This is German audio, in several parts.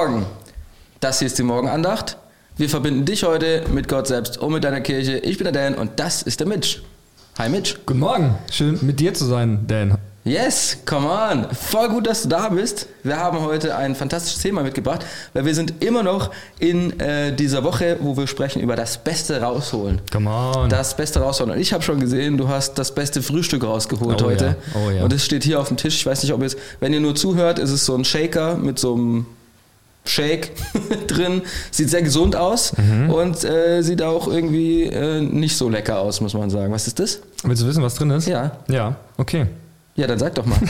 Morgen. Das hier ist die Morgenandacht. Wir verbinden dich heute mit Gott selbst und mit deiner Kirche. Ich bin der Dan und das ist der Mitch. Hi Mitch. Guten Morgen. Schön mit dir zu sein, Dan. Yes, come on. Voll gut, dass du da bist. Wir haben heute ein fantastisches Thema mitgebracht, weil wir sind immer noch in äh, dieser Woche, wo wir sprechen über das Beste rausholen. Come on. Das Beste rausholen. Und ich habe schon gesehen, du hast das beste Frühstück rausgeholt Oh heute. ja, oh ja. Und es steht hier auf dem Tisch. Ich weiß nicht, ob jetzt, wenn ihr nur zuhört, ist es so ein Shaker mit so einem Shake drin. Sieht sehr gesund aus Mhm. und äh, sieht auch irgendwie äh, nicht so lecker aus, muss man sagen. Was ist das? Willst du wissen, was drin ist? Ja. Ja, okay. Ja, dann sag doch mal.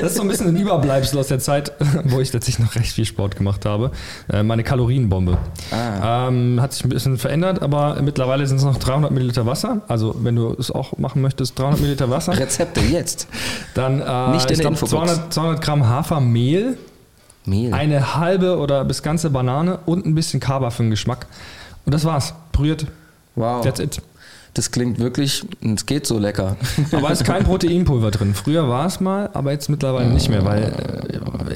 Das ist so ein bisschen ein Überbleibsel aus der Zeit, wo ich tatsächlich noch recht viel Sport gemacht habe. Äh, Meine Kalorienbombe. Ah. Ähm, hat sich ein bisschen verändert, aber mittlerweile sind es noch 300 Milliliter Wasser. Also, wenn du es auch machen möchtest, 300 Milliliter Wasser. Rezepte jetzt. Dann äh, Nicht in ich glaub, Infobox. 200, 200 Gramm Hafermehl, Mehl. eine halbe oder bis ganze Banane und ein bisschen Kaba für den Geschmack. Und das war's. Püriert. Wow. That's it. Das klingt wirklich, es geht so lecker. Aber es ist kein Proteinpulver drin. Früher war es mal, aber jetzt mittlerweile nicht mehr, weil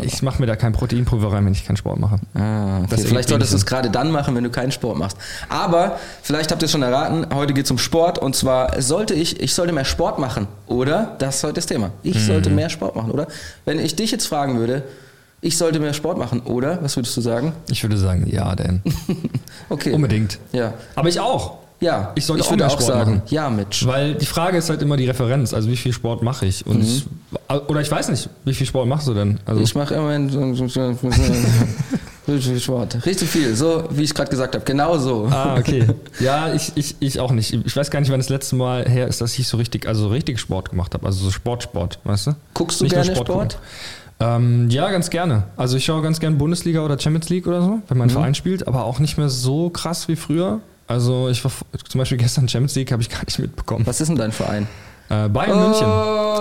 äh, ich mache mir da kein Proteinpulver rein, wenn ich keinen Sport mache. Ah, okay. Vielleicht solltest du es gerade dann machen, wenn du keinen Sport machst. Aber vielleicht habt ihr es schon erraten, heute geht es um Sport und zwar sollte ich, ich sollte mehr Sport machen, oder? Das ist heute das Thema. Ich Mhm. sollte mehr Sport machen, oder? Wenn ich dich jetzt fragen würde, ich sollte mehr Sport machen, oder? Was würdest du sagen? Ich würde sagen, ja, Dan. Okay. Unbedingt. Ja. Aber ich auch. Ja, Ich sollte auch würde mehr auch Sport sagen, machen. ja, Mitch. Weil die Frage ist halt immer die Referenz, also wie viel Sport mache ich? Und ich, oder ich weiß nicht, wie viel Sport machst du denn? Also Ich mache immerhin richtig viel Sport. Richtig viel, so wie ich gerade gesagt habe. Genau so. Ah, okay. Ja, ich, ich, ich auch nicht. Ich weiß gar nicht, wann das letzte Mal her ist, dass ich so richtig, also so richtig Sport gemacht habe. Also so Sport, Sport, weißt du? Guckst du Nicht gerne Sport? gucken. Ähm, ja, ganz gerne. Also ich schaue ganz gerne Bundesliga oder Champions League oder so, wenn mein Mhm. Verein spielt, aber auch nicht mehr so krass wie früher. Also ich war zum Beispiel gestern Champions League habe ich gar nicht mitbekommen. Was ist denn dein Verein? Äh, Bayern München. Oh,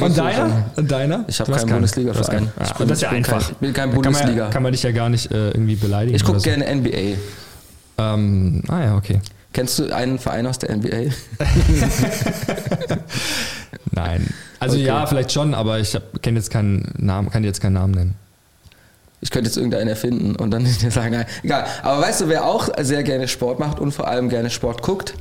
Und deiner? Und deiner? Ich habe keinen. Bundesliga-Verein. Keinen. das ist ja bin einfach. Kein, ich bin kein Da kann man, Bundesliga. ja- kann man dich ja gar nicht äh, irgendwie beleidigen. ich gucke so. gerne NBA. Ähm, ah ja, okay. Kennst du einen Verein aus der NBA? Nein. Also Okay. ja, vielleicht schon, aber ich kenne jetzt keinen Namen, kann dir jetzt keinen Namen nennen. Ich könnte jetzt irgendeinen erfinden und dann dir sagen, nein, egal. Aber weißt du, wer auch sehr gerne Sport macht und vor allem gerne Sport guckt?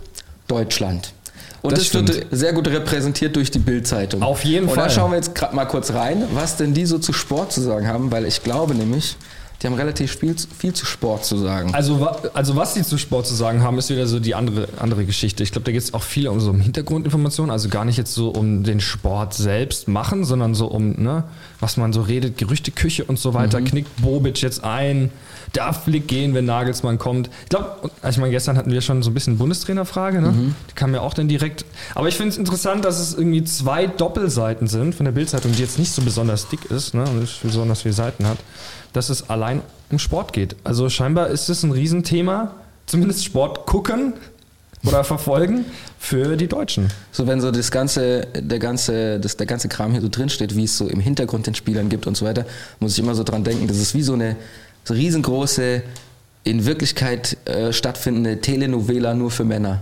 Deutschland. Und Das das, wird sehr gut repräsentiert durch die Bildzeitung. Auf jeden und da Fall. schauen wir jetzt gerade mal kurz rein, was denn die so zu Sport zu sagen haben, weil ich glaube nämlich, die haben relativ viel, viel zu Sport zu sagen. Also, also was sie zu Sport zu sagen haben, ist wieder so die andere, andere Geschichte. Ich glaube, da geht es auch viel um so um Hintergrundinformationen, also gar nicht jetzt so um den Sport selbst machen, sondern so um, ne, was man so redet, Gerüchteküche und so weiter. Knickt Bobic jetzt ein? Darf Flick gehen, wenn Nagelsmann kommt? Ich glaube, ich meine, gestern hatten wir schon so ein bisschen Bundestrainerfrage, ne? Die kam ja auch dann direkt. Aber ich finde es interessant, dass es irgendwie zwei Doppelseiten sind von der Bildzeitung, die jetzt nicht so besonders dick ist, ne? Und nicht besonders viele Seiten hat, dass es allein um Sport geht. Also scheinbar ist es ein Riesenthema, zumindest Sport gucken oder verfolgen für die Deutschen. So, wenn so das ganze, der ganze, das, der ganze Kram hier so drinsteht, wie es so im Hintergrund den Spielern gibt und so weiter, muss ich immer so dran denken, das ist wie so eine so riesengroße, in Wirklichkeit äh, stattfindende Telenovela nur für Männer.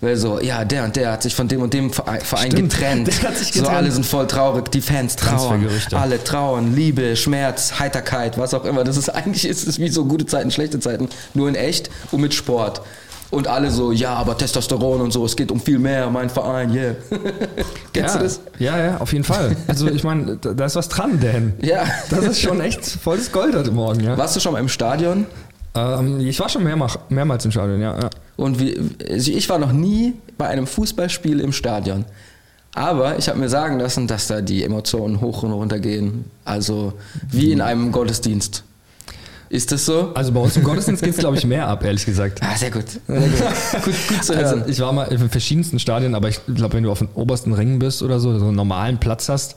Weil so, ja, der und der hat sich von dem und dem Verein, Stimmt, getrennt. sich So, getrennt. alle sind voll traurig, die Fans trauern. Alle trauern, Liebe, Schmerz, Heiterkeit, was auch immer. Das ist eigentlich ist es wie so gute Zeiten, schlechte Zeiten, nur in echt und mit Sport. Und alle so, ja, aber Testosteron und so, es geht um viel mehr, mein Verein, yeah. Kennst ja, du das? Ja, ja, auf jeden Fall. Also ich meine, da, da ist was dran, Dan. Ja. Das ist schon echt volles Gold heute Morgen, ja. Warst du schon mal im Stadion? Ähm, ich war schon mehrmals, mehrmals im Stadion, ja. ja. Und wie, also ich war noch nie bei einem Fußballspiel im Stadion. Aber ich habe mir sagen lassen, dass da die Emotionen hoch und runter gehen. Also wie in einem Gottesdienst. Ist das so? Also bei uns im Gottesdienst geht es, glaube ich, mehr ab, ehrlich gesagt. Ah, sehr gut. Sehr gut. gut, gut zu Also, wissen. ich war mal in verschiedensten Stadien, aber ich glaube, wenn du auf den obersten Rängen bist oder so, so einen normalen Platz hast,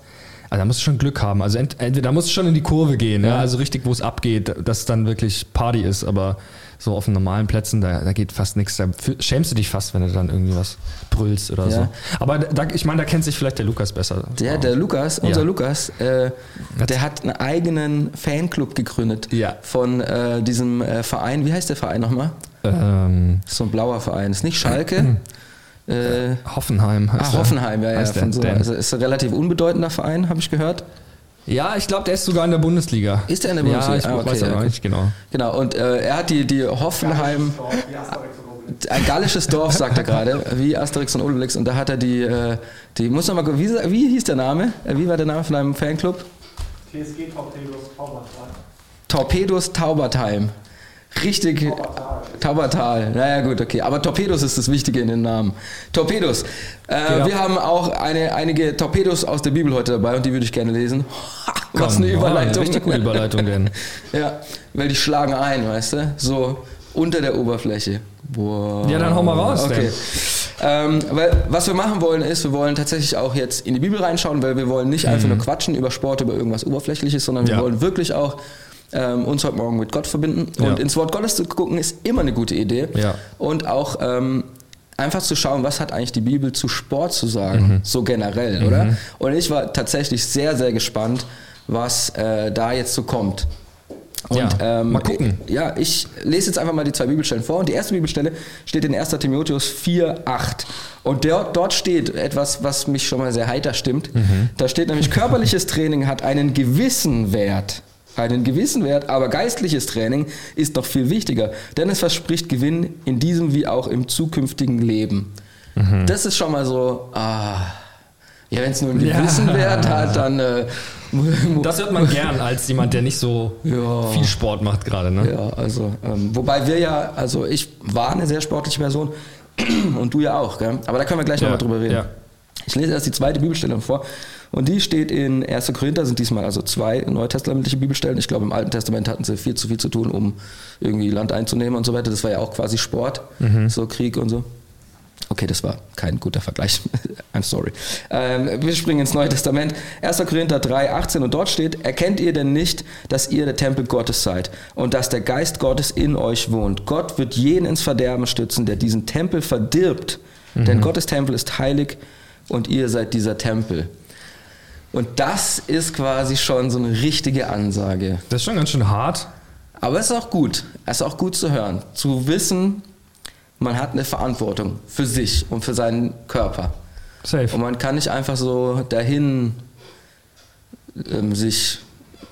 also da musst du schon Glück haben. Also ent, entweder da musst du schon in die Kurve gehen, ja. Ja. also richtig, wo es abgeht, dass es dann wirklich Party ist, aber so auf den normalen Plätzen, da, da geht fast nichts. Da schämst du dich fast, wenn du dann irgendwie was brüllst oder Ja. so. Aber da, ich meine, da kennt sich vielleicht der Lukas besser. Der, der Lukas, unser. Lukas, äh, der hat einen eigenen Fanclub gegründet Ja. von äh, diesem äh, Verein. Wie heißt der Verein nochmal? Ähm, so ein blauer Verein. Ist nicht Schalke. äh, Hoffenheim heißt ach, der. Hoffenheim, ja, ja. Von so, also ist ein relativ unbedeutender Verein, habe ich gehört. Ja, ich glaube, der ist sogar in der Bundesliga. Ist der in der Bundesliga? Ja, ich Ah, okay, weiß ja, aber gut. nicht genau. Genau, und äh, er hat die, die Hoffenheim, ein gallisches Dorf, sagt er gerade, wie Asterix und Obelix. Und da hat er die, äh, die muss noch mal, gucken, wie, wie hieß der Name? Äh, Wie war der Name von deinem Fanclub? TSG Torpedos Taubertal. Torpedos Taubertheim. Richtig. Taubertal. Naja, gut, okay. Aber Torpedos ist das Wichtige in den Namen. Torpedos. Äh, Genau. Wir haben auch eine, einige Torpedos aus der Bibel heute dabei und die würde ich gerne lesen. Was Komm, eine oh, Überleitung. Richtig gute Überleitung, denn. Ja, weil die schlagen ein, weißt du? So unter der Oberfläche. Boah. Ja, dann hau mal raus, Okay. Ähm, weil was wir machen wollen ist, wir wollen tatsächlich auch jetzt in die Bibel reinschauen, weil wir wollen nicht einfach nur quatschen über Sport, über irgendwas Oberflächliches, sondern wir Mhm. Ja. wollen wirklich auch ähm, uns heute Morgen mit Gott verbinden. Ja. Und ins Wort Gottes zu gucken, ist immer eine gute Idee. Ja. Und auch ähm, einfach zu schauen, was hat eigentlich die Bibel zu Sport zu sagen, Mhm. so generell, oder? Und ich war tatsächlich sehr, sehr gespannt, was äh, da jetzt so kommt. Und, Ja, ähm, mal gucken. Ja, ich lese jetzt einfach mal die zwei Bibelstellen vor. Und die erste Bibelstelle steht in 1. Timotheus 4, 8. Und dort, dort steht etwas, was mich schon mal sehr heiter stimmt. Mhm. Da steht nämlich, körperliches Training hat einen gewissen Wert. Einen gewissen Wert, aber geistliches Training ist noch viel wichtiger, denn es verspricht Gewinn in diesem wie auch im zukünftigen Leben. Mhm. Das ist schon mal so, ah, ja, wenn es nur einen Ja. gewissen Wert hat, dann äh, Das hört man gern als jemand, der nicht so Ja. viel Sport macht gerade, ne? Ja, also, ähm, wobei wir ja, also ich war eine sehr sportliche Person und du ja auch, gell? aber da können wir gleich Ja, nochmal drüber reden. ja. Ich lese erst die zweite Bibelstelle vor und die steht in 1. Korinther, sind diesmal also zwei neutestamentliche Bibelstellen. Ich glaube, im Alten Testament hatten sie viel zu viel zu tun, um irgendwie Land einzunehmen und so weiter. Das war ja auch quasi Sport, Mhm. so Krieg und so. Okay, das war kein guter Vergleich. I'm sorry. Ähm, wir springen ins Neue Testament. 1. Korinther 3, 18 und dort steht, erkennt ihr denn nicht, dass ihr der Tempel Gottes seid und dass der Geist Gottes in euch wohnt? Gott wird jeden ins Verderben stützen, der diesen Tempel verdirbt. Denn Gottes Tempel ist heilig und ihr seid dieser Tempel. Und das ist quasi schon so eine richtige Ansage. Das ist schon ganz schön hart. Aber es ist auch gut. Es ist auch gut zu hören. Zu wissen, man hat eine Verantwortung für sich und für seinen Körper. Safe. Und man kann nicht einfach so dahin ähm, sich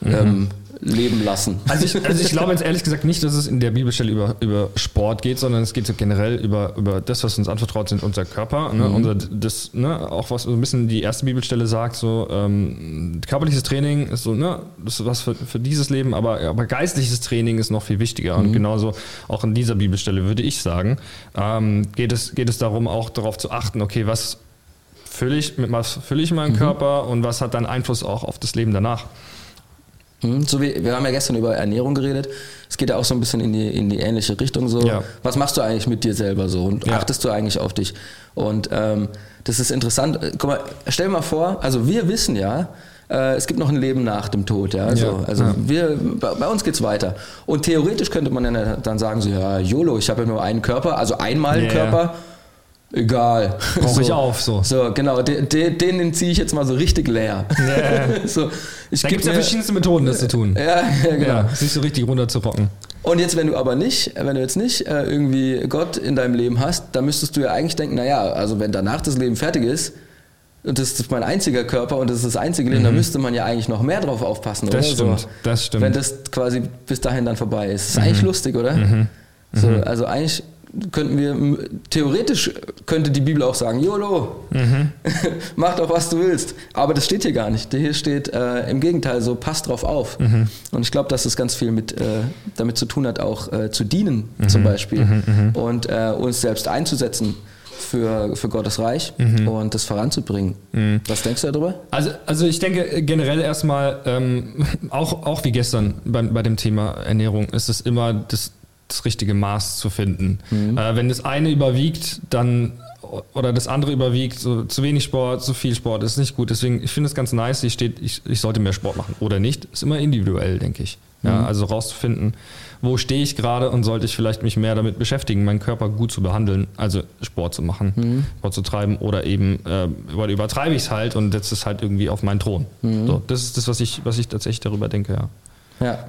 ähm, leben lassen. Also ich, also ich glaube jetzt ehrlich gesagt nicht, dass es in der Bibelstelle über, über Sport geht, sondern es geht so generell über, über das, was uns anvertraut sind, unser Körper. Ne? Unser, das, ne? Auch was so ein bisschen die erste Bibelstelle sagt, so ähm, körperliches Training ist so, ne, das ist was für, für dieses Leben, aber, aber geistliches Training ist noch viel wichtiger. Und genauso auch in dieser Bibelstelle würde ich sagen, ähm, geht, es, geht es darum, auch darauf zu achten, okay, was fülle ich, mit was fülle ich meinen Körper und was hat dann Einfluss auch auf das Leben danach. Mhm, So wie, wir haben ja gestern über Ernährung geredet. Es geht ja auch so ein bisschen in die, in die ähnliche Richtung. So, Ja. was machst du eigentlich mit dir selber so und Ja. achtest du eigentlich auf dich? Und ähm, das ist interessant. Äh, Guck mal, stell dir mal vor, also wir wissen ja, äh, es gibt noch ein Leben nach dem Tod. Ja, also, Ja, also wir, bei, bei uns geht's weiter. Und theoretisch könnte man dann, dann sagen so, ja, YOLO, ich habe ja nur einen Körper, also einmal einen Körper. Egal. Brauch ich auf, so. So, genau, den, den, den ziehe ich jetzt mal so richtig leer. so, ich Da gibt es ja verschiedenste Methoden, das zu tun. Ja, ja, genau. Ja, sich so richtig runterzurocken. Und jetzt, wenn du aber nicht, wenn du jetzt nicht äh, irgendwie Gott in deinem Leben hast, dann müsstest du ja eigentlich denken, naja, also wenn danach das Leben fertig ist, und das ist mein einziger Körper und das ist das einzige Leben, dann müsste man ja eigentlich noch mehr drauf aufpassen, Mhm. Das oder? stimmt, So, das stimmt. Mhm. Wenn das quasi bis dahin dann vorbei ist. Das ist eigentlich lustig, oder? So, also eigentlich könnten wir, theoretisch könnte die Bibel auch sagen, YOLO, Mhm. mach doch, was du willst. Aber das steht hier gar nicht. Hier steht äh, im Gegenteil so, pass drauf auf. Mhm. Und ich glaube, dass das ganz viel mit, äh, damit zu tun hat, auch äh, zu dienen Mhm. zum Beispiel und äh, uns selbst einzusetzen für, für Gottes Reich Mhm. und das voranzubringen. Was denkst du darüber? Also, also ich denke äh, generell erstmal, ähm, auch, auch wie gestern bei, bei dem Thema Ernährung, ist es immer das, das richtige Maß zu finden. Äh, wenn das eine überwiegt, dann oder das andere überwiegt, so zu wenig Sport, zu viel Sport, ist nicht gut. Deswegen, ich finde es ganz nice, hier steht, ich, ich sollte mehr Sport machen oder nicht. Ist immer individuell, denke ich. Ja, Also rauszufinden, wo stehe ich gerade und sollte ich vielleicht mich mehr damit beschäftigen, meinen Körper gut zu behandeln, also Sport zu machen, Sport zu treiben oder eben äh, über- übertreibe ich es halt und setze es halt irgendwie auf meinen Thron. So, das ist das, was ich, was ich tatsächlich darüber denke, ja. Ja.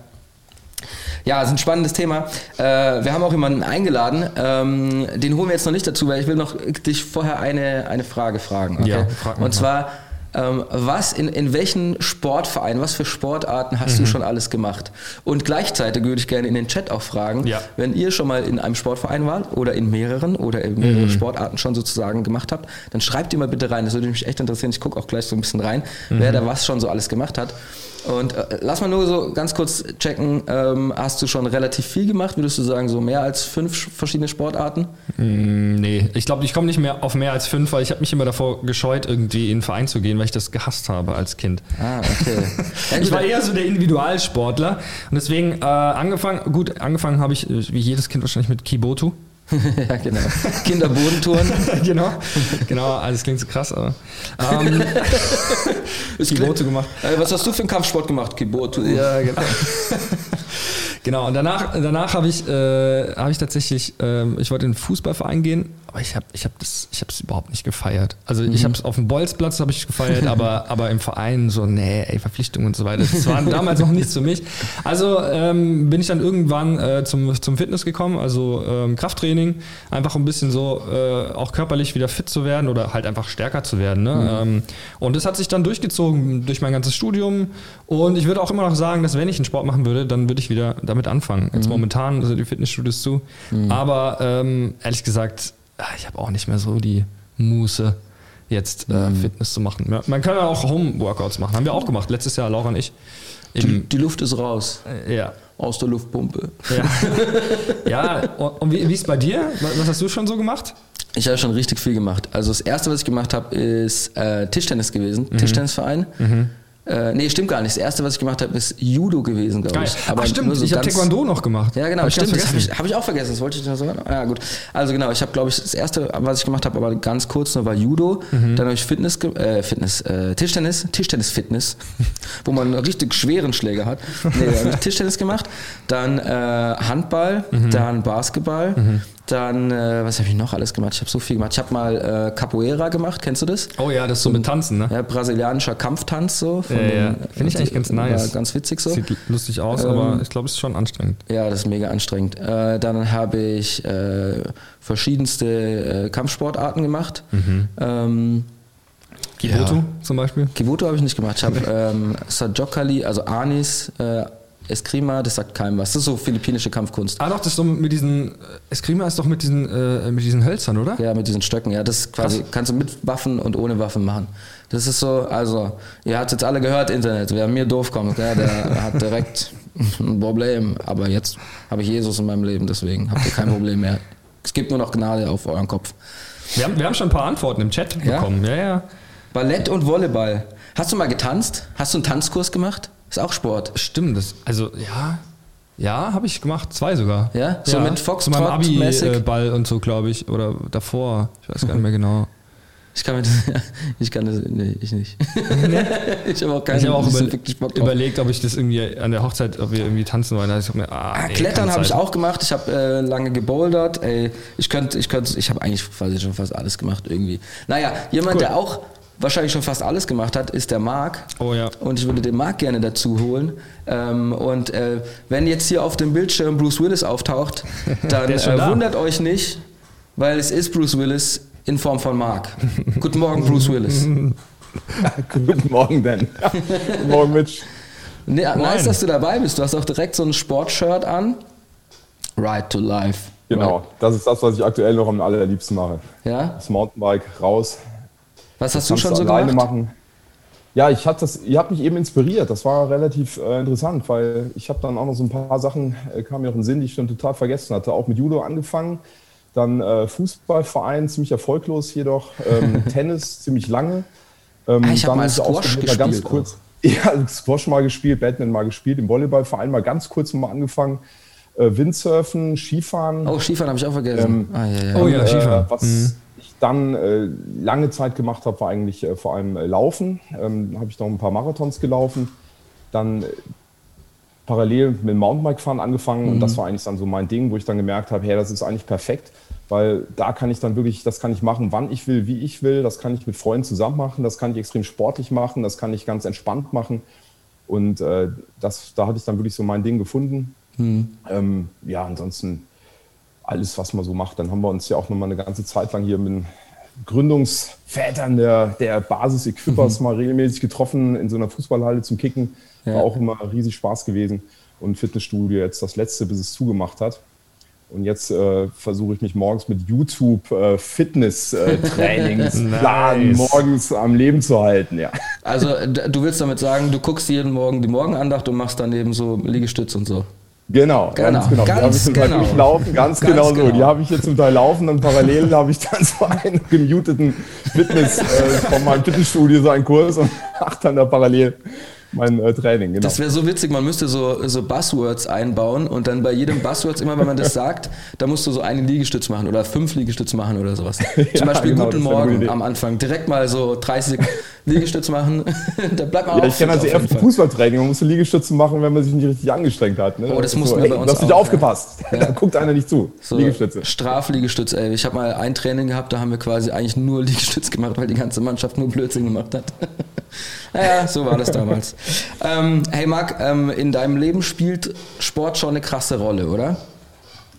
Ja, ist ein spannendes Thema. Äh, wir haben auch jemanden eingeladen. Ähm, den holen wir jetzt noch nicht dazu, weil ich will noch dich vorher eine, eine Frage fragen. Okay? Ja, frag mal. Und zwar, ähm, was in, in welchen Sportvereinen, was für Sportarten hast Mhm. du schon alles gemacht? Und gleichzeitig würde ich gerne in den Chat auch fragen, Ja. wenn ihr schon mal in einem Sportverein wart oder in mehreren oder in mehrere Mhm. Sportarten schon sozusagen gemacht habt, dann schreibt ihr mal bitte rein. Das würde mich echt interessieren. Ich gucke auch gleich so ein bisschen rein, Mhm. wer da was schon so alles gemacht hat. Und äh, lass mal nur so ganz kurz checken, ähm, hast du schon relativ viel gemacht? Würdest du sagen, so mehr als fünf sch- verschiedene Sportarten? Mm, Nee, ich glaube, ich komme nicht mehr auf mehr als fünf, weil ich habe mich immer davor gescheut, irgendwie in einen Verein zu gehen, weil ich das gehasst habe als Kind. Ah, okay. Ich war eher so der Individualsportler und deswegen äh, angefangen, gut, angefangen habe ich, wie jedes Kind wahrscheinlich mit Kibotu. ja, genau. Kinderbodentouren. genau, genau, alles klingt so krass, aber ähm, Kibotu gemacht. Äh, was hast du für einen Kampfsport gemacht? Kibotu. Ja, genau. genau, und danach, danach habe ich, äh, hab ich tatsächlich, ähm, ich wollte in den Fußballverein gehen, aber ich habe ich hab das, ich habe es überhaupt nicht gefeiert. Also ich habe es auf dem Bolzplatz habe ich gefeiert, aber, aber im Verein so, nee, ey, Verpflichtungen und so weiter. Das war damals noch nichts für mich. Also ähm, bin ich dann irgendwann äh, zum, zum Fitness gekommen, also ähm, Krafttraining, einfach um ein bisschen so äh, auch körperlich wieder fit zu werden oder halt einfach stärker zu werden. Ne? Ähm, und das hat sich dann durchgezogen durch mein ganzes Studium. Und ich würde auch immer noch sagen, dass wenn ich einen Sport machen würde, dann würde ich wieder damit anfangen. Jetzt momentan sind die Fitnessstudios zu. Aber ähm, ehrlich gesagt, ich habe auch nicht mehr so die Muße, jetzt äh, Fitness zu machen. Ja, man kann ja auch Home-Workouts machen. Haben wir auch gemacht. Letztes Jahr, Laura und ich. Die, die Luft ist raus. äh, ja. Aus der Luftpumpe. Ja, ja und, wie, wie ist bei dir? Was, hast du schon so gemacht? Ich habe schon richtig viel gemacht. Also das erste, was ich gemacht habe, ist äh, Tischtennis gewesen. Tischtennisverein. Äh, nee, stimmt gar nicht. Das erste, was ich gemacht habe, ist Judo gewesen, glaube ich. Ach stimmt, so ich habe Taekwondo noch gemacht. Ja, genau, Hab stimmt. Das habe ich, hab ich auch vergessen. Das wollte ich noch sagen. Ja, gut. Also genau, ich habe, glaube ich, das erste, was ich gemacht habe, aber ganz kurz nur war Judo. Mhm. Dann habe ich Fitness, äh, Fitness, äh, Tischtennis, Tischtennis-Fitness, wo man einen richtig schweren Schläger hat. Nee, habe ich Tischtennis gemacht. Dann äh, Handball, Mhm. dann Basketball. Dann, äh, was habe ich noch alles gemacht? Ich habe so viel gemacht. Ich habe mal äh, Capoeira gemacht, kennst du das? Oh ja, das ist so mit Tanzen, ne? Ja, brasilianischer Kampftanz so. Ja, ja. Finde ich eigentlich ganz nice. Ganz witzig so. Sieht lustig aus, Ähm, aber ich glaube, es ist schon anstrengend. Ja, das ist mega anstrengend. Äh, dann habe ich äh, verschiedenste äh, Kampfsportarten gemacht. Ähm, Kibotu Ja. zum Beispiel. Kibuto habe ich nicht gemacht. Ich habe ähm, Sajokali, also Anis, äh, Eskrima, das sagt keinem was. Das ist so philippinische Kampfkunst. Ah doch, das ist doch mit diesen, Eskrima ist doch mit diesen, äh, mit diesen Hölzern, oder? Ja, mit diesen Stöcken. Ja, das quasi, kannst du mit Waffen und ohne Waffen machen. Das ist so, also, ihr habt jetzt alle gehört, Internet, wer mir doof kommt, ja, der hat direkt ein Problem. Aber jetzt habe ich Jesus in meinem Leben, deswegen habt ihr kein Problem mehr. Es gibt nur noch Gnade auf euren Kopf. Wir haben, wir haben schon ein paar Antworten im Chat Ja? bekommen. Ja, ja. Ballett und Volleyball. Hast du mal getanzt? Hast du einen Tanzkurs gemacht? Ist auch Sport. Stimmt, das, also ja, ja, habe ich gemacht, zwei sogar. Ja? So mit Zu meinem Foxtrot-mäßig? Abi-Ball und so, glaube ich, oder davor, ich weiß gar nicht mehr genau. Ich kann mir das, ich kann das, nee, ich nicht. ich habe auch keinen Ich habe auch über, wirklich Bock drauf. überlegt, ob ich das irgendwie an der Hochzeit, ob wir irgendwie tanzen wollen. Hab ich mir, ah, Ah, nee, Klettern habe ich auch gemacht. Ich habe äh, lange gebouldert. Ey, ich könnte, ich könnte, ich habe eigentlich quasi schon fast alles gemacht irgendwie. Naja, jemand, Cool. der auch wahrscheinlich schon fast alles gemacht hat, ist der Marc. Oh ja. Und ich würde den Marc gerne dazu holen. Ähm, und äh, wenn jetzt hier auf dem Bildschirm Bruce Willis auftaucht, dann äh, da. wundert euch nicht, weil es ist Bruce Willis in Form von Marc. Guten Morgen, Bruce Willis. Guten Morgen, Dan. Guten Morgen, Mitch. Nee, nice, dass du dabei bist. Du hast auch direkt so ein Sportshirt an. Ride to Life. Genau, das ist das, was ich aktuell noch am allerliebsten mache. Ja? Das Mountainbike raus. Was hast du schon so alleine gemacht? machen. Ja, ich hatte das, ihr habt mich eben inspiriert. Das war relativ äh, interessant, weil ich habe dann auch noch so ein paar Sachen, äh, kamen mir noch in den Sinn, die ich schon total vergessen hatte. Auch mit Judo angefangen, dann äh, Fußballverein, ziemlich erfolglos jedoch, ähm, Tennis ziemlich lange. Ähm, Ah, ich hab dann mal auch Squash einer ganz gespielt kurz, Ja, Squash mal gespielt, Badminton mal gespielt, im Volleyballverein mal ganz kurz mal angefangen. Äh, Windsurfen, Skifahren. Oh, Skifahren habe ich auch vergessen. Ähm, ah, ja, ja. Oh ja, Skifahren. Äh, was ich dann äh, lange Zeit gemacht habe, war eigentlich äh, vor allem äh, Laufen. Ähm, habe ich noch ein paar Marathons gelaufen. Dann äh, parallel mit dem Mountainbike-Fahren angefangen und das war eigentlich dann so mein Ding, wo ich dann gemerkt habe, hey, das ist eigentlich perfekt, weil da kann ich dann wirklich, das kann ich machen, wann ich will, wie ich will, das kann ich mit Freunden zusammen machen, das kann ich extrem sportlich machen, das kann ich ganz entspannt machen und äh, das, da hatte ich dann wirklich so mein Ding gefunden. Ähm, ja, ansonsten alles, was man so macht. Dann haben wir uns ja auch noch mal eine ganze Zeit lang hier mit, Gründungsvätern der, der Basis-Equippers mhm. mal regelmäßig getroffen in so einer Fußballhalle zum Kicken. War ja. auch immer riesig Spaß gewesen. Und Fitnessstudio jetzt das letzte, bis es zugemacht hat. Und jetzt äh, versuche ich mich morgens mit YouTube äh, Fitness-Trainingsplan nice. morgens am Leben zu halten, ja. Also du willst damit sagen, du guckst jeden Morgen die Morgenandacht und machst dann eben so Liegestütz und so. Genau, genau, ganz genau. Ganz die habe ich zum genau. Teil durchlaufen, ganz, ganz genau, genau so. Die habe ich jetzt zum Teil laufen und parallel habe ich dann so einen gemuteten Fitness äh, von meinem Fitnessstudio so einen Kurs und mache dann da parallel mein äh, Training. Genau. Das wäre so witzig, man müsste so, so Buzzwords einbauen und dann bei jedem Buzzwords, immer wenn man das sagt, da musst du so einen Liegestütz machen oder fünf Liegestütze machen oder sowas. Zum ja, Beispiel genau, Guten Morgen am Anfang. Direkt mal so 30 Liegestütze machen. da bleibt man ja, auch Ich kenne also eher Fußballtraining. Man muss Liegestütze machen, wenn man sich nicht richtig angestrengt hat. Ne? Oh, das, das mussten so, wir bei uns Du hast nicht aufgepasst. Ja. da guckt einer nicht zu. So Liegestütze. Strafliegestütze, ey. Ich habe mal ein Training gehabt, da haben wir quasi eigentlich nur Liegestütze gemacht, weil die ganze Mannschaft nur Blödsinn gemacht hat. Naja, so war das damals. ähm, hey Marc, ähm, in deinem Leben spielt Sport schon eine krasse Rolle, oder?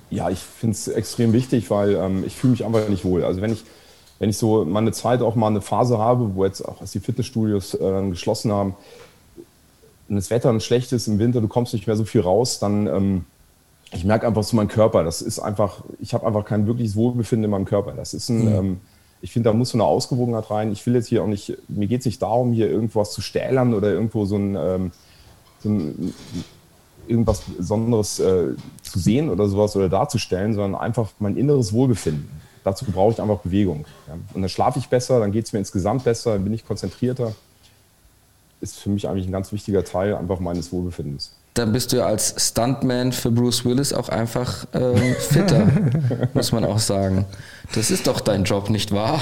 Ja, ich finde es extrem wichtig, weil ähm, ich fühle mich einfach nicht wohl. Also wenn ich, wenn ich so mal eine Zeit auch mal eine Phase habe, wo jetzt auch als die Fitnessstudios äh, geschlossen haben, und das Wetter dann schlecht ist im Winter, du kommst nicht mehr so viel raus, dann ähm, ich merke einfach so meinen Körper. Das ist einfach, ich habe einfach kein wirkliches Wohlbefinden in meinem Körper. Das ist ein, mhm. Ich finde, da muss so eine Ausgewogenheit rein. Ich will jetzt hier auch nicht, mir geht es nicht darum, hier irgendwas zu stählern oder irgendwo so ein, ähm, so ein irgendwas Besonderes äh, zu sehen oder sowas oder darzustellen, sondern einfach mein inneres Wohlbefinden. Dazu brauche ich einfach Bewegung. Ja. Und dann schlafe ich besser, dann geht es mir insgesamt besser, dann bin ich konzentrierter. Ist für mich eigentlich ein ganz wichtiger Teil einfach meines Wohlbefindens dann bist du ja als Stuntman für Bruce Willis auch einfach ähm, fitter, muss man auch sagen. Das ist doch dein Job, nicht wahr?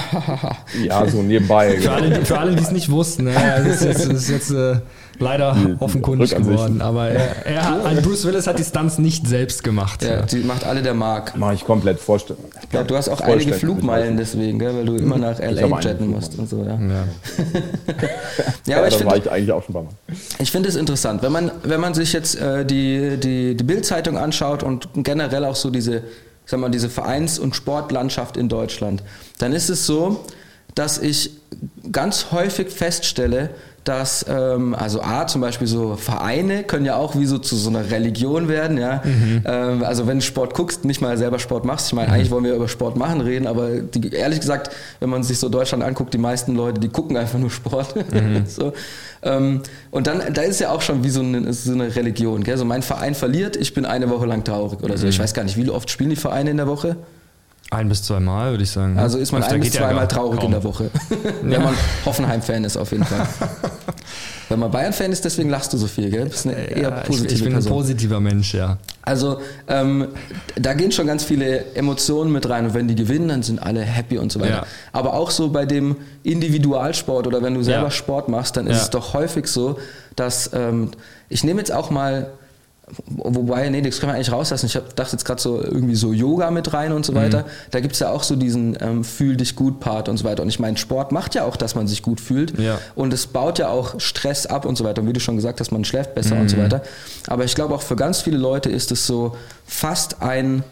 ja, so nebenbei. Für alle, für alle, die es nicht wussten, ne? das ist jetzt, das ist jetzt äh, leider offenkundig geworden. Aber er, er, Bruce Willis hat die Stunts nicht selbst gemacht. Ja, die macht alle der Mark. Mache ich komplett vorstellen. Ja, du hast auch einige Flugmeilen deswegen, gell? weil du immer nach LA jetten musst und so. Ja, ja. ja aber ich finde, ich eigentlich auch schon mal. Ich finde es interessant, wenn man, wenn man sich jetzt äh, die, die, die Bildzeitung anschaut und generell auch so diese sag mal, diese Vereins- und Sportlandschaft in Deutschland, dann ist es so, dass ich ganz häufig feststelle, dass, ähm, also A, zum Beispiel so Vereine können ja auch wie so zu so einer Religion werden, ja. Mhm. Ähm, also wenn du Sport guckst, nicht mal selber Sport machst. Ich meine, mhm. eigentlich wollen wir über Sport machen reden, aber die, ehrlich gesagt, wenn man sich so Deutschland anguckt, die meisten Leute, die gucken einfach nur Sport. Mhm. so. Ähm, und dann, da ist ja auch schon wie so eine, so eine Religion, gell? So mein Verein verliert, ich bin eine Woche lang traurig oder so. Ich mhm. weiß gar nicht, wie oft spielen die Vereine in der Woche? Ein bis zweimal, würde ich sagen. Ne? Also ist man also ein bis zweimal traurig kaum. in der Woche. Wenn man Hoffenheim-Fan ist, auf jeden Fall. Wenn man Bayern-Fan ist, deswegen lachst du so viel, gell? Bist eine eher positive ich, ich bin Person. ein positiver Mensch, ja. Also ähm, da gehen schon ganz viele Emotionen mit rein und wenn die gewinnen, dann sind alle happy und so weiter. Ja. Aber auch so bei dem Individualsport oder wenn du selber ja. Sport machst, dann ist es doch häufig so, dass ähm, ich nehme jetzt auch mal Wobei, nee, das können wir eigentlich rauslassen. Ich dachte jetzt gerade so irgendwie so Yoga mit rein und so mhm. weiter. Da gibt es ja auch so diesen ähm, Fühl dich gut Part und so weiter. Und ich meine, Sport macht ja auch, dass man sich gut fühlt. Ja. Und es baut ja auch Stress ab und so weiter. Und wie du schon gesagt hast, man schläft besser mhm. und so mhm. weiter. Aber ich glaube auch für ganz viele Leute ist es so fast ein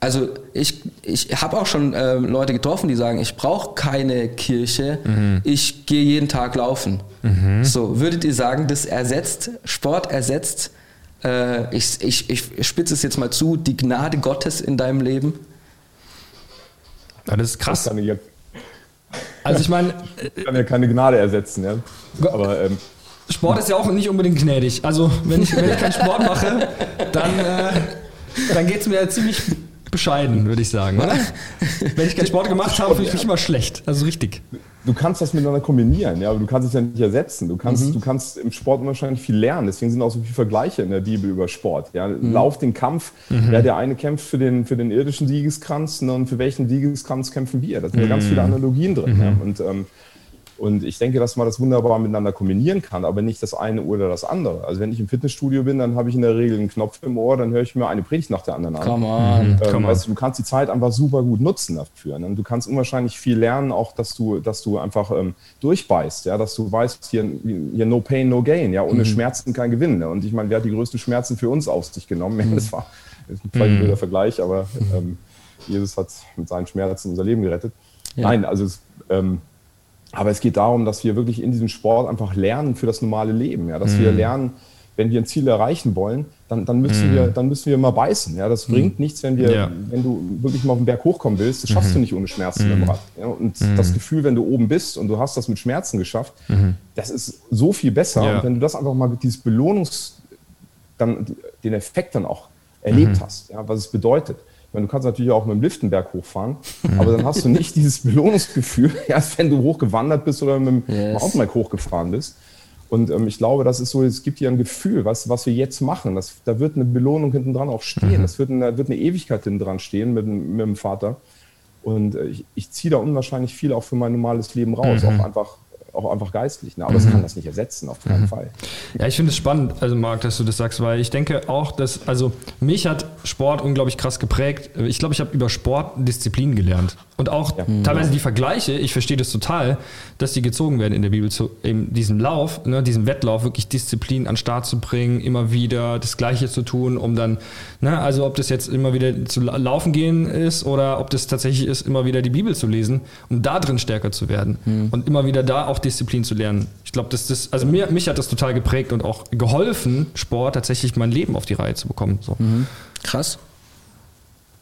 also ich, ich habe auch schon äh, Leute getroffen, die sagen, ich brauche keine Kirche, mhm. ich gehe jeden Tag laufen. Mhm. So, würdet ihr sagen, das ersetzt, Sport ersetzt äh, ich, ich, ich spitze es jetzt mal zu, die Gnade Gottes in deinem Leben? Ja, das ist krass. Das kann ich also ich meine... Ich kann ja keine Gnade ersetzen, ja. Aber... Ähm, Sport ist ja auch nicht unbedingt gnädig. Also wenn ich, wenn ich keinen Sport mache, dann, äh, dann geht es mir ziemlich bescheiden, würde ich sagen, oder? Wenn ich keinen Sport gemacht habe, fühle ich mich immer schlecht. Also richtig. Du kannst das miteinander kombinieren, ja, aber du kannst es ja nicht ersetzen. Du kannst, mhm. du kannst im Sport wahrscheinlich viel lernen. Deswegen sind auch so viele Vergleiche in der Bibel über Sport. Ja. Mhm. Lauf den Kampf. Mhm. Ja, der eine kämpft für den, für den irdischen Siegeskranz ne, und für welchen Siegeskranz kämpfen wir? Da sind ja ganz viele mhm. Analogien drin. Ja. Mhm. Und ähm, und ich denke, dass man das wunderbar miteinander kombinieren kann, aber nicht das eine oder das andere. Also wenn ich im Fitnessstudio bin, dann habe ich in der Regel einen Knopf im Ohr, dann höre ich mir eine Predigt nach der anderen an. Come on. Ähm, Come weißt du, du kannst die Zeit einfach super gut nutzen dafür. Ne? Du kannst unwahrscheinlich viel lernen, auch dass du, dass du einfach ähm, durchbeißt, ja, dass du weißt, hier, hier no pain, no gain, ja, ohne mhm. Schmerzen kein Gewinn. Ne? Und ich meine, wer hat die größten Schmerzen für uns auf sich genommen? Mhm. Das war das ein mhm. blöder Vergleich, aber ähm, Jesus hat mit seinen Schmerzen unser Leben gerettet. Nein, also es, ähm, aber es geht darum, dass wir wirklich in diesem Sport einfach lernen für das normale Leben. Ja? Dass Mhm. wir lernen, wenn wir ein Ziel erreichen wollen, dann, dann, müssen, wir, dann müssen wir mal beißen. Ja? Das bringt nichts, wenn, wir, Mhm. Ja. Mhm. wenn du wirklich mal auf den Berg hochkommen willst. Das schaffst du nicht ohne Schmerzen im Rad. Ja? Und das Gefühl, wenn du oben bist und du hast das mit Schmerzen geschafft, das ist so viel besser. Mhm. Ja. Und wenn du das einfach mal mit dieses Belohnungs, dann den Effekt dann auch erlebt hast, ja, was es bedeutet. Ich meine, du kannst natürlich auch mit dem Liftenberg hochfahren, aber dann hast du nicht dieses Belohnungsgefühl, erst wenn du hochgewandert bist oder mit dem Yes. Mountainbike hochgefahren bist. Und ähm, ich glaube, das ist so, es gibt dir ein Gefühl, was, was wir jetzt machen. Das, da wird eine Belohnung hinten dran auch stehen. Das wird, eine, da wird eine Ewigkeit hinten dran stehen mit, dem- mit dem Vater. Und äh, ich, ich ziehe da unwahrscheinlich viel auch für mein normales Leben raus, auch einfach auch einfach geistlich. Ne? Aber es kann das nicht ersetzen, auf keinen Fall. Ja, ich finde es spannend, also Marc, dass du das sagst, weil ich denke auch, dass, also mich hat Sport unglaublich krass geprägt. Ich glaube, ich habe über Sport Disziplin gelernt. Und auch teilweise die Vergleiche, ich verstehe das total, dass die gezogen werden in der Bibel zu eben diesem Lauf, ne, diesem Wettlauf, wirklich Disziplin an den Start zu bringen, immer wieder das Gleiche zu tun, um dann, ne, also ob das jetzt immer wieder zu la- laufen gehen ist oder ob das tatsächlich ist, immer wieder die Bibel zu lesen, um da drin stärker zu werden und immer wieder da auch Disziplin zu lernen. Ich glaube, dass das, also mir, mich hat das total geprägt und auch geholfen, Sport tatsächlich mein Leben auf die Reihe zu bekommen. So. Krass.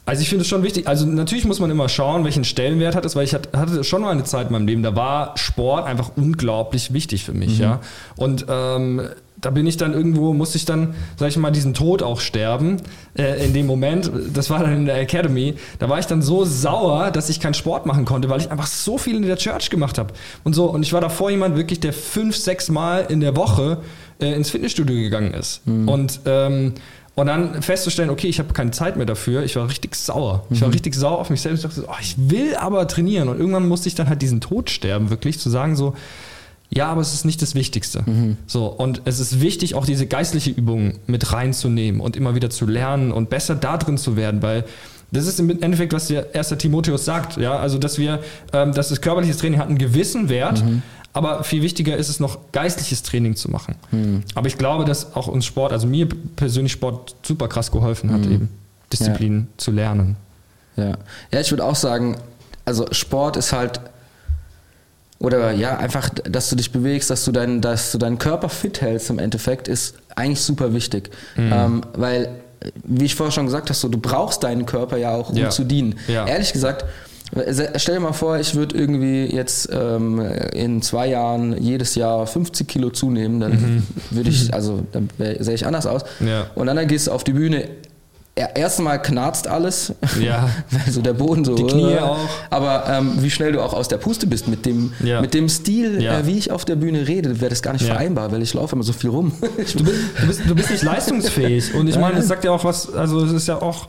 Also ich finde es schon wichtig. Also natürlich muss man immer schauen, welchen Stellenwert hat es, weil ich hat- hatte schon mal eine Zeit in meinem Leben, da war Sport einfach unglaublich wichtig für mich, ja. Und ähm, da bin ich dann irgendwo, musste ich dann, sag ich mal, diesen Tod auch sterben. Äh, in dem Moment, das war dann in der Academy, da war ich dann so sauer, dass ich keinen Sport machen konnte, weil ich einfach so viel in der Church gemacht habe. Und so, und ich war davor jemand wirklich, der fünf, sechs Mal in der Woche äh, ins Fitnessstudio gegangen ist. Und ähm, und dann festzustellen, okay, ich habe keine Zeit mehr dafür. Ich war richtig sauer. Ich war richtig sauer auf mich selbst. Ich dachte, so, oh, ich will aber trainieren. Und irgendwann musste ich dann halt diesen Tod sterben, wirklich zu sagen so, ja, aber es ist nicht das Wichtigste. So, und es ist wichtig, auch diese geistliche Übung mit reinzunehmen und immer wieder zu lernen und besser da drin zu werden, weil das ist im Endeffekt, was der erste Timotheus sagt, ja, also dass wir, ähm, dass das körperliche Training hat einen gewissen Wert, aber viel wichtiger ist es noch, geistliches Training zu machen. Aber ich glaube, dass auch uns Sport, also mir persönlich Sport super krass geholfen hat, eben Disziplin zu lernen. Ja, ja ich würde auch sagen, also Sport ist halt, oder ja, einfach, dass du dich bewegst, dass du, deinen, dass du deinen Körper fit hältst im Endeffekt, ist eigentlich super wichtig. Mhm. Ähm, weil, wie ich vorher schon gesagt habe, so, du brauchst deinen Körper ja auch, um Ja. zu dienen. Ja. Ehrlich gesagt, stell dir mal vor, ich würde irgendwie jetzt ähm, in zwei Jahren jedes Jahr 50 Kilo zunehmen, dann würde ich, also dann sähe ich anders aus. Mhm. Ja. Und dann gehst du auf die Bühne. Er- Erstmal knarzt alles, Ja. weil so der Boden so. Die Knie äh, auch. Aber ähm, wie schnell du auch aus der Puste bist mit dem, Ja. mit dem Stil, Ja. äh, wie ich auf der Bühne rede, wäre das gar nicht Ja. vereinbar, weil ich laufe immer so viel rum. Du bist, du, bist, du bist nicht leistungsfähig. Und ich meine, es sagt ja auch was, also es ist ja auch,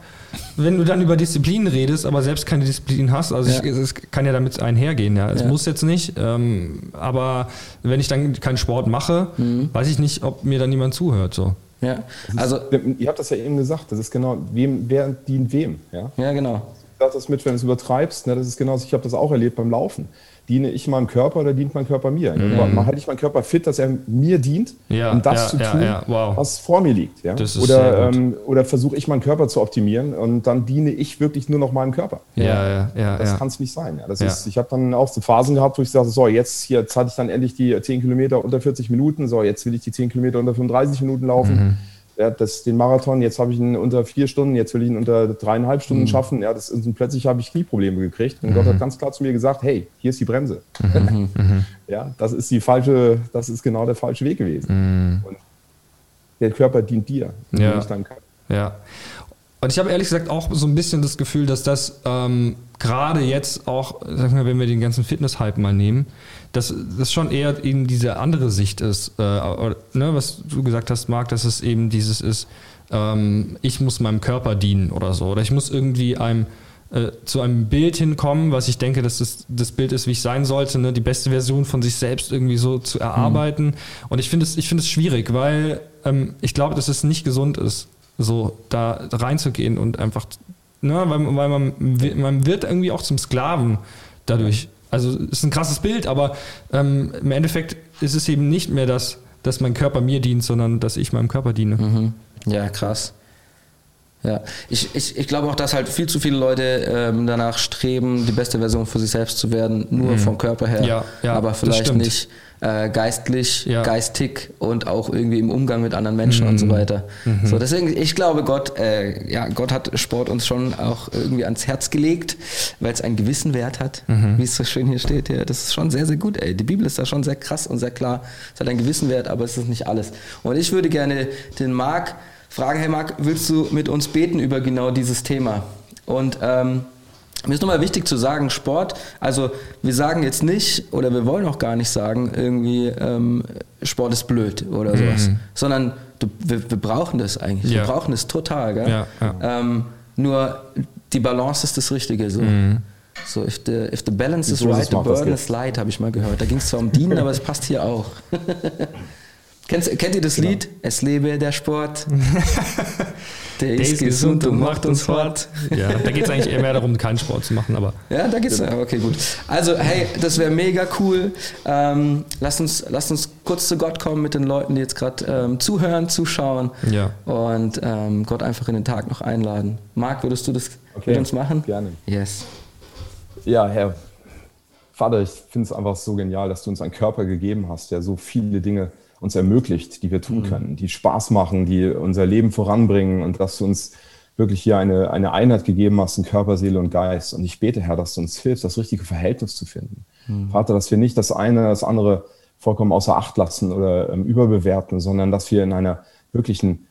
wenn du dann über Disziplin redest, aber selbst keine Disziplin hast, also ich, es kann ja damit einhergehen, ja. Es muss jetzt nicht, ähm, aber wenn ich dann keinen Sport mache, Mhm. weiß ich nicht, ob mir dann niemand zuhört. So. Ja, also, Ihr habt das ja eben gesagt, das ist genau, wem, wer dient wem. Ja? ja, genau. Ich sag das mit, wenn du es übertreibst, ne, das ist genau, ich habe das auch erlebt beim Laufen. Diene ich meinem Körper oder dient mein Körper mir? Mhm. Halte ich meinen Körper fit, dass er mir dient, Ja, um das ja, zu tun, ja, wow. was vor mir liegt. Ja? Oder ähm, oder versuche ich meinen Körper zu optimieren und dann diene ich wirklich nur noch meinem Körper. Ja, ja. Das kann es nicht sein. Das ist, ich habe dann auch so Phasen gehabt, wo ich sage, so, jetzt, hier, jetzt hatte ich dann endlich die 10 Kilometer unter 40 Minuten, so, jetzt will ich die 10 Kilometer unter 35 Minuten laufen. Mhm. Ja, das, den Marathon, jetzt habe ich ihn unter vier Stunden, jetzt will ich ihn unter dreieinhalb Stunden Mhm. schaffen. Ja, das, und plötzlich habe ich Knieprobleme gekriegt. Und Gott hat ganz klar zu mir gesagt, hey, hier ist die Bremse. Mhm. ja, das ist die falsche, das ist genau der falsche Weg gewesen. Und der Körper dient dir, Mhm. Ja. nicht deinem Körper. Ja. Und ich habe ehrlich gesagt auch so ein bisschen das Gefühl, dass das ähm, gerade jetzt auch, sag mal, wenn wir den ganzen Fitness-Hype mal nehmen, dass das schon eher eben diese andere Sicht ist, äh, oder, ne, was du gesagt hast, Marc, dass es eben dieses ist, ähm, ich muss meinem Körper dienen oder so, oder ich muss irgendwie einem äh, zu einem Bild hinkommen, was ich denke, dass das das Bild ist, wie ich sein sollte, ne? die beste Version von sich selbst irgendwie so zu erarbeiten. Und ich finde es, ich finde es schwierig, weil ähm, ich glaube, dass es nicht gesund ist, so da reinzugehen und einfach, ne, weil, weil man, man wird irgendwie auch zum Sklaven dadurch. Also ist ein krasses Bild, aber ähm, im Endeffekt ist es eben nicht mehr das, dass mein Körper mir dient, sondern dass ich meinem Körper diene. Mhm. Ja, krass. Ja, ich, ich, ich glaube auch, dass halt viel zu viele Leute ähm, danach streben, die beste Version für sich selbst zu werden, nur vom Körper her, Mhm. Ja, ja, aber vielleicht nicht äh, geistlich, Ja. geistig und auch irgendwie im Umgang mit anderen Menschen und Mhm. so weiter. So, deswegen, ich glaube, Gott, äh, ja, Gott hat Sport uns schon auch irgendwie ans Herz gelegt, weil es einen gewissen Wert hat, Mhm. wie es so schön hier steht. Ja, das ist schon sehr, sehr gut. Ey. Die Bibel ist da schon sehr krass und sehr klar. Es hat einen gewissen Wert, aber es ist nicht alles. Und ich würde gerne den Marc fragen, hey Marc, willst du mit uns beten über genau dieses Thema? Und ähm, mir ist nochmal wichtig zu sagen, Sport, also wir sagen jetzt nicht oder wir wollen auch gar nicht sagen, irgendwie ähm, Sport ist blöd oder sowas, sondern du, wir, wir brauchen das eigentlich. Ja. Wir brauchen das total, gell? Ja, ja. Ähm, nur die Balance ist das Richtige. So, so if, the, if the balance is right, the burden is light, habe ich mal gehört. Da ging es zwar um Dienen, aber es passt hier auch. Kennst, kennt ihr das Lied? Es lebe der Sport. Der ist gesund und macht uns fort. Ja, da geht es eigentlich eher mehr darum, keinen Sport zu machen, aber Ja, da geht's. Ja, okay, gut. Also, hey, das wäre mega cool. Ähm, lasst, uns, lasst uns kurz zu Gott kommen mit den Leuten, die jetzt gerade ähm, zuhören, zuschauen Ja. und ähm, Gott einfach in den Tag noch einladen. Marc, würdest du das Okay, mit uns machen? gerne. Yes. Ja, Herr Vater, ich finde es einfach so genial, dass du uns einen Körper gegeben hast, der so viele Dinge uns ermöglicht, die wir tun können, die Spaß machen, die unser Leben voranbringen und dass du uns wirklich hier eine, eine Einheit gegeben hast in Körper, Seele und Geist. Und ich bete, Herr, dass du uns hilfst, das richtige Verhältnis zu finden. Vater, dass wir nicht das eine, das andere vollkommen außer Acht lassen oder ähm, überbewerten, sondern dass wir in einer wirklichen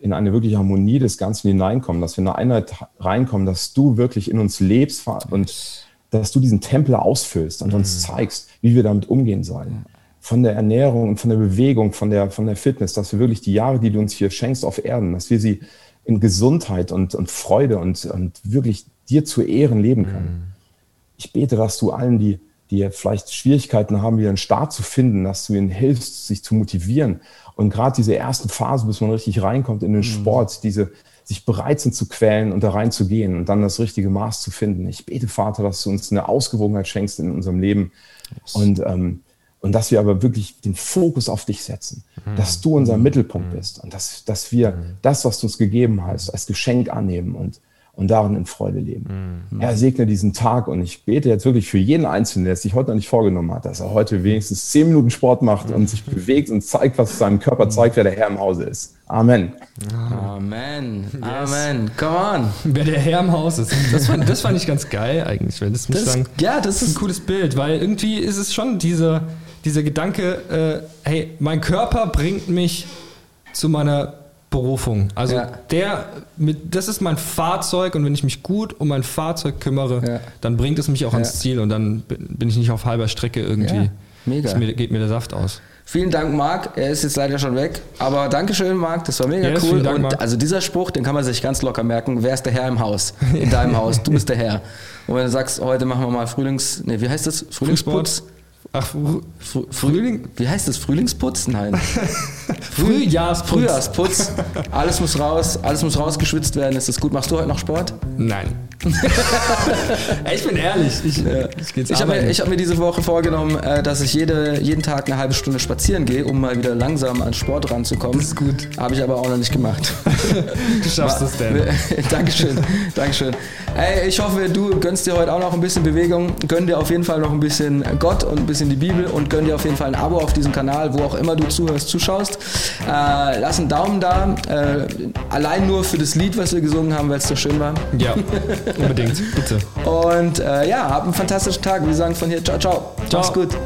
in eine wirkliche Harmonie des Ganzen hineinkommen, dass wir in eine Einheit reinkommen, dass du wirklich in uns lebst Vater, und dass du diesen Tempel ausfüllst und uns zeigst, wie wir damit umgehen sollen. Von der Ernährung und von der Bewegung, von der, von der Fitness, dass wir wirklich die Jahre, die du uns hier schenkst auf Erden, dass wir sie in Gesundheit und, und Freude und, und wirklich dir zu Ehren leben können. Ich bete, dass du allen, die, die vielleicht Schwierigkeiten haben, wieder einen Start zu finden, dass du ihnen hilfst, sich zu motivieren. Und gerade diese ersten Phase, bis man richtig reinkommt in den Sport, diese sich bereit sind zu quälen und da reinzugehen und dann das richtige Maß zu finden. Ich bete, Vater, dass du uns eine Ausgewogenheit schenkst in unserem Leben und, ähm, und dass wir aber wirklich den Fokus auf dich setzen, dass du unser Mittelpunkt bist und dass, dass wir das, was du uns gegeben hast, als Geschenk annehmen und, und darin in Freude leben. Herr, segne diesen Tag und ich bete jetzt wirklich für jeden Einzelnen, der es sich heute noch nicht vorgenommen hat, dass er heute wenigstens zehn Minuten Sport macht und sich bewegt und zeigt, was seinem Körper zeigt, wer der Herr im Hause ist. Amen. Amen. Amen. Come on. wer der Herr im Haus ist. Das fand, das fand ich ganz geil eigentlich, weil das muss Das, sagen. ja, das ist ein cooles Bild, weil irgendwie ist es schon dieser, dieser Gedanke, äh, hey, mein Körper bringt mich zu meiner Berufung. Also Ja. der, mit, das ist mein Fahrzeug und wenn ich mich gut um mein Fahrzeug kümmere, Ja. dann bringt es mich auch ans Ja. Ziel und dann bin ich nicht auf halber Strecke irgendwie. Mega. Mir, geht mir der Saft aus. Vielen Dank, Marc. Er ist jetzt leider schon weg. Aber Dankeschön, Marc. Das war mega Yes, cool. Dank, und also dieser Spruch, den kann man sich ganz locker merken. Wer ist der Herr im Haus? In deinem Haus. Du bist der Herr. Und wenn du sagst, heute machen wir mal Frühlings... Nee, wie heißt das? Frühlingsputz? Ach, Frü Frühling? Wie heißt das? Frühlingsputz? Nein. Frühjahrsputz. Frühjahrsputz. Alles muss raus. Alles muss rausgeschwitzt werden. Ist das gut? Machst du heute noch Sport? Nein. Ich bin ehrlich. Ich, ich geh jetzt Ich habe mir, ich hab mir diese Woche vorgenommen, äh, dass ich jede, jeden Tag eine halbe Stunde spazieren gehe, um mal wieder langsam an Sport ranzukommen. Das ist gut. Habe ich aber auch noch nicht gemacht. du schaffst es denn. Dankeschön, Dankeschön. Ey, ich hoffe, du gönnst dir heute auch noch ein bisschen Bewegung. Gönn dir auf jeden Fall noch ein bisschen Gott und ein bisschen die Bibel und gönn dir auf jeden Fall ein Abo auf diesem Kanal, wo auch immer du zuhörst, zuschaust. Äh, lass einen Daumen da. Äh, allein nur für das Lied, was wir gesungen haben, weil es so schön war. Ja, unbedingt. Bitte. Und äh, ja, hab einen fantastischen Tag. Wir sagen von hier ciao, ciao. Ciao. Mach's gut.